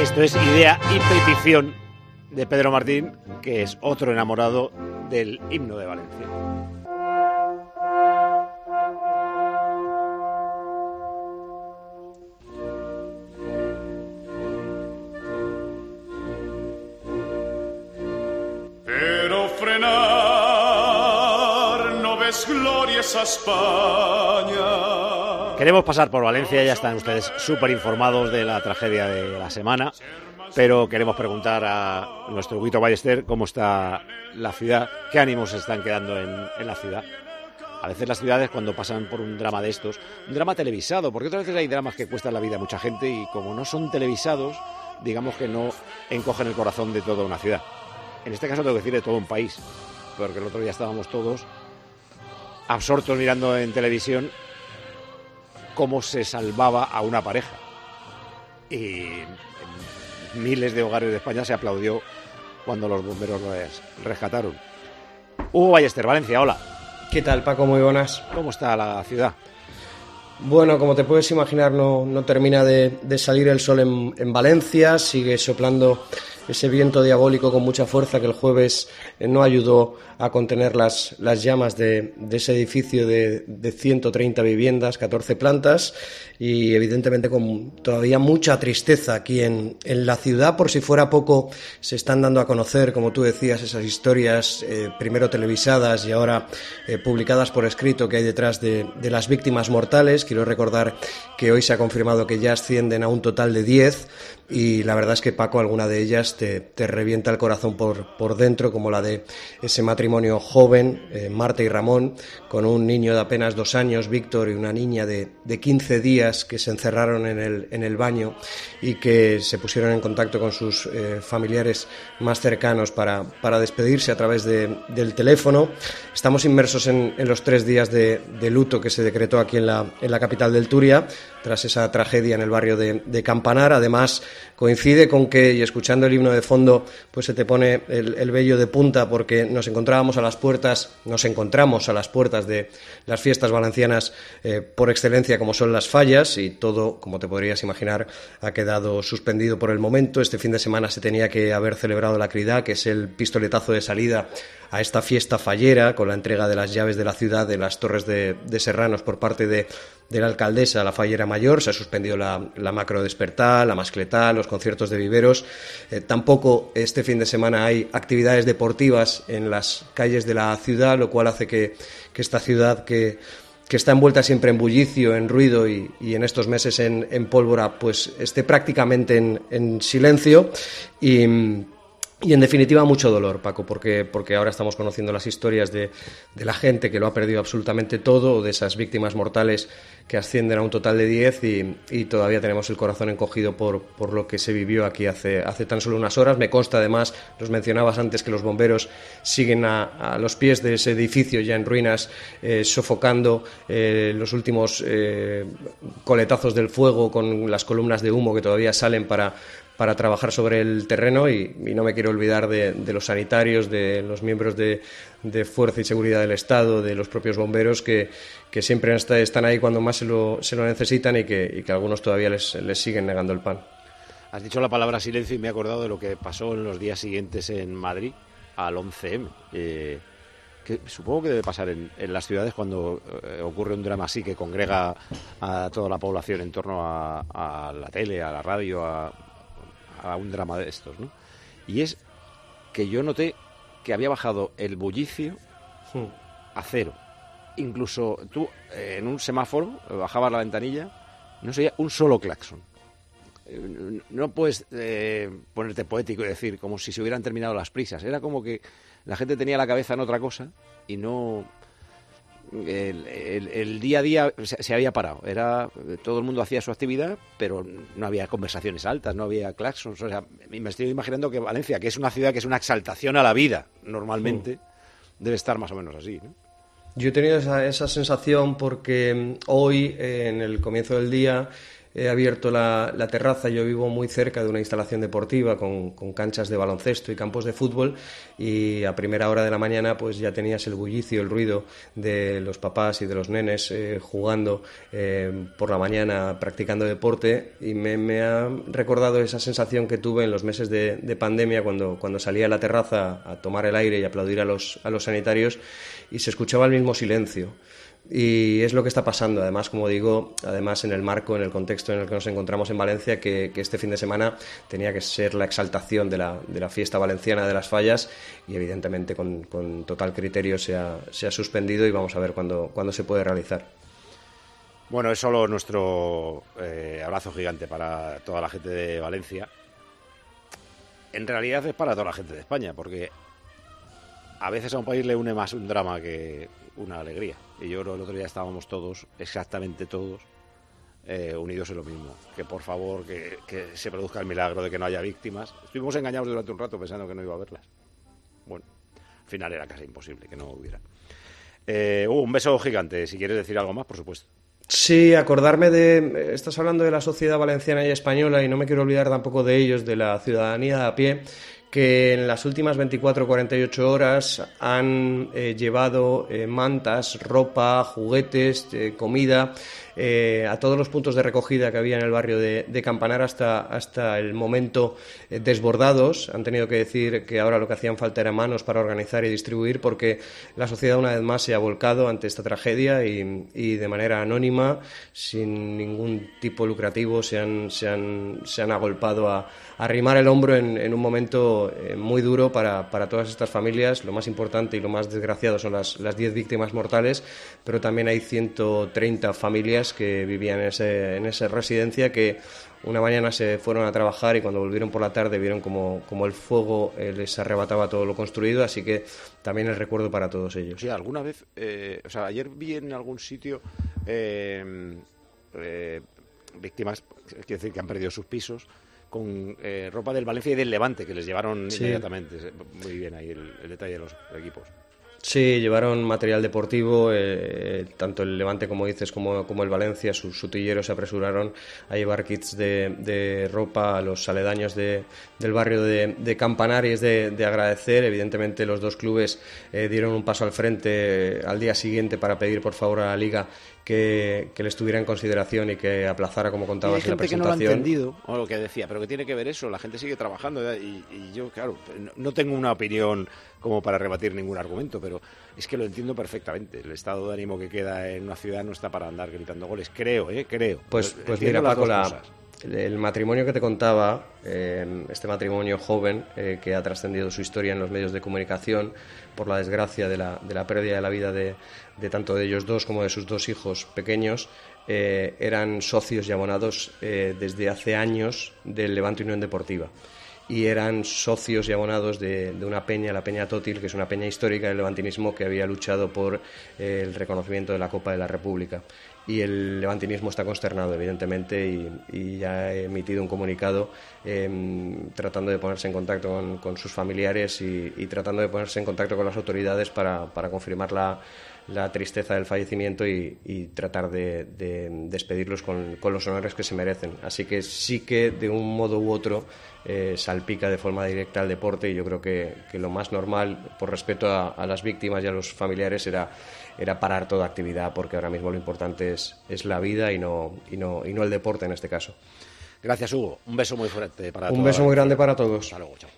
Esto es idea y petición de Pedro Martín, que es otro enamorado del himno de Valencia. Pero frenar no ves glorias a España. Queremos pasar por Valencia, ya están ustedes súper informados de la tragedia de la semana, pero queremos preguntar a nuestro Huguito Ballester cómo está la ciudad, qué ánimos están quedando en la ciudad. A veces las ciudades cuando pasan por un drama de estos, un drama televisado, porque otras veces hay dramas que cuestan la vida a mucha gente y como no son televisados, digamos que no encogen el corazón de toda una ciudad. En este caso tengo que decir de todo un país, porque el otro día estábamos todos absortos mirando en televisión cómo se salvaba a una pareja. Y en miles de hogares de España se aplaudió cuando los bomberos les rescataron. Hugo Ballester, Valencia, hola. ¿Qué tal, Paco? Muy buenas. ¿Cómo está la ciudad? Bueno, como te puedes imaginar, no, no termina de, de, salir el sol en, en, Valencia, sigue soplando ese viento diabólico con mucha fuerza que el jueves eh, no ayudó a contener las, las llamas de, ese edificio de, de 130 viviendas, 14 plantas, y evidentemente con todavía mucha tristeza aquí en, en, la ciudad. Por si fuera poco, se están dando a conocer, como tú decías, esas historias, eh, primero televisadas y ahora eh, publicadas por escrito que hay detrás de, de las víctimas mortales. Quiero recordar que hoy se ha confirmado que ya ascienden a un total de 10 y la verdad es que Paco, alguna de ellas te, te revienta el corazón por, por, dentro, como la de ese matrimonio joven, eh, Marta y Ramón, con un niño de apenas dos años, Víctor, y una niña de, de 15 días que se encerraron en el, en el, baño y que se pusieron en contacto con sus eh, familiares más cercanos para, para despedirse a través de, del teléfono. Estamos inmersos en, en los tres días de, de, luto que se decretó aquí en la, en la capital del Turia, tras esa tragedia en el barrio de, de Campanar. Además, coincide con que, y escuchando el himno de fondo, pues se te pone el, el, vello de punta porque nos encontrábamos a las puertas, nos encontramos a las puertas de las fiestas valencianas eh, por excelencia como son las fallas y todo, como te podrías imaginar, ha quedado suspendido por el momento. Este fin de semana se tenía que haber celebrado la Crida, que es el pistoletazo de salida a esta fiesta fallera con la entrega de las llaves de la ciudad de las Torres de, de Serranos por parte de, de, la alcaldesa, la fallera mayor. Se ha suspendido la, macro despertar, la mascletá, los conciertos de viveros. Eh, tampoco este fin de semana hay actividades deportivas en las calles de la ciudad, lo cual hace que, esta ciudad que está envuelta siempre en bullicio, en ruido y, en estos meses en, pólvora, pues esté prácticamente en, en silencio y en definitiva mucho dolor, Paco, porque, porque ahora estamos conociendo las historias de, de, la gente que lo ha perdido absolutamente todo, de esas víctimas mortales que ascienden a un total de 10 y, y todavía tenemos el corazón encogido por, por, lo que se vivió aquí hace, hace tan solo unas horas. Me consta además, los mencionabas antes, que los bomberos siguen a, a los pies de ese edificio ya en ruinas, eh, sofocando eh, los últimos eh, coletazos del fuego con las columnas de humo que todavía salen para para trabajar sobre el terreno y, no me quiero olvidar de, de, los sanitarios, de los miembros de, de, Fuerza y Seguridad del Estado, de los propios bomberos que, que siempre están ahí cuando más se lo, se lo necesitan y que, y que, algunos todavía les, les siguen negando el pan. Has dicho la palabra silencio y me he acordado de lo que pasó en los días siguientes en Madrid al 11M. Eh, que supongo que debe pasar en, en las ciudades cuando eh, ocurre un drama así que congrega a toda la población en torno a, a la tele, a la radio, a, a un drama de estos, ¿no? Y es que yo noté que había bajado el bullicio hmm. a cero. Incluso tú, eh, en un semáforo, bajabas la ventanilla, no sería un solo claxon. Eh, no puedes eh, ponerte poético y decir como si se hubieran terminado las prisas. Era como que la gente tenía la cabeza en otra cosa y no, el, el, el, día a día se, se, había parado. Era todo el mundo hacía su actividad, pero no había conversaciones altas, no había claxons. O sea, me estoy imaginando que Valencia, que es una ciudad que es una exaltación a la vida normalmente, mm. debe estar más o menos así. ¿no? Yo he tenido esa, esa sensación porque hoy, eh, en el comienzo del día, he abierto la, terraza. Yo vivo muy cerca de una instalación deportiva con, canchas de baloncesto y campos de fútbol y a primera hora de la mañana pues ya tenías el bullicio, el ruido de los papás y de los nenes eh, jugando eh, por la mañana, practicando deporte y me, ha recordado esa sensación que tuve en los meses de, pandemia cuando, cuando salía a la terraza a tomar el aire y aplaudir a los, a los sanitarios y se escuchaba el mismo silencio. Y es lo que está pasando, además, como digo, además en el marco, en el contexto en el que nos encontramos en Valencia, que, este fin de semana tenía que ser la exaltación de la, de la fiesta valenciana de las fallas y evidentemente con, con total criterio se ha, se ha, suspendido y vamos a ver cuándo, cuándo se puede realizar. Bueno, es solo nuestro eh, abrazo gigante para toda la gente de Valencia. En realidad es para toda la gente de España, porque a veces a un país le une más un drama que una alegría. Y yo creo que el otro día estábamos todos, exactamente todos, eh, unidos en lo mismo. Que por favor, que, se produzca el milagro de que no haya víctimas. Estuvimos engañados durante un rato pensando que no iba a haberlas. Bueno, al final era casi imposible que no hubiera. Eh, uh, un beso gigante. Si quieres decir algo más, por supuesto. Sí, acordarme de. Estás hablando de la sociedad valenciana y española y no me quiero olvidar tampoco de ellos, de la ciudadanía a pie que en las últimas 24 o 48 horas han eh, llevado eh, mantas, ropa, juguetes, eh, comida a todos los puntos de recogida que había en el barrio de, Campanar hasta, hasta el momento desbordados. Han tenido que decir que ahora lo que hacían falta era manos para organizar y distribuir porque la sociedad una vez más se ha volcado ante esta tragedia y, de manera anónima, sin ningún tipo lucrativo, se han, se han, se han agolpado a, arrimar el hombro en un momento eh, muy duro para, todas estas familias. Lo más importante y lo más desgraciado son las, las 10 víctimas mortales, pero también hay 130 familias que vivían en, esa residencia que una mañana se fueron a trabajar y cuando volvieron por la tarde vieron como, el fuego eh, les arrebataba todo lo construido, así que también el recuerdo para todos ellos. Sí, alguna vez, eh, o sea, ayer vi en algún sitio víctimas, quiero decir, que han perdido sus pisos con eh, ropa del Valencia y del Levante, que les llevaron inmediatamente. Muy bien ahí el, detalle de los equipos. Sí, llevaron material deportivo, eh, tanto el Levante, como dices, como, como el Valencia, sus sutilleros se apresuraron a llevar kits de, ropa a los aledaños de, del barrio de, de Campanar y es de, agradecer. Evidentemente los dos clubes eh, dieron un paso al frente al día siguiente para pedir por favor a la Liga que, le estuviera en consideración y que aplazara, como contabas, en la presentación. que no lo ha entendido, o lo que decía, pero que tiene que ver eso, la gente sigue trabajando y, yo, claro, no tengo una opinión como para rebatir ningún argumento, pero es que lo entiendo perfectamente. El estado de ánimo que queda en una ciudad no está para andar gritando goles, creo, ¿eh? Creo. Pues, pues mira, Paco, la, el matrimonio que te contaba, eh, este matrimonio joven eh, que ha trascendido su historia en los medios de comunicación por la desgracia de la, de la pérdida de la vida de, tanto de ellos dos como de sus dos hijos pequeños, eh, eran socios y abonados desde hace años del Levante Unión Deportiva y eran socios y abonados de, una peña, la Peña Tótil, que es una peña histórica del levantinismo que había luchado por el reconocimiento de la Copa de la República. Y el levantinismo está consternado, evidentemente, y, ya ha emitido un comunicado em, tratando de ponerse en contacto con, sus familiares y, tratando de ponerse en contacto con las autoridades para, confirmar la, tristeza del fallecimiento y, tratar de, despedirlos con, los honores que se merecen. Así que sí que de un modo u otro eh, salpica de forma directa al deporte y yo creo que, lo más normal, por respeto a, a las víctimas y a los familiares, era era parar toda actividad porque ahora mismo lo importante es, es la vida y no, y, no, y no el deporte en este caso. Gracias, Hugo. Un beso muy fuerte para todos. Un beso muy grande para todos. Hasta luego, chao.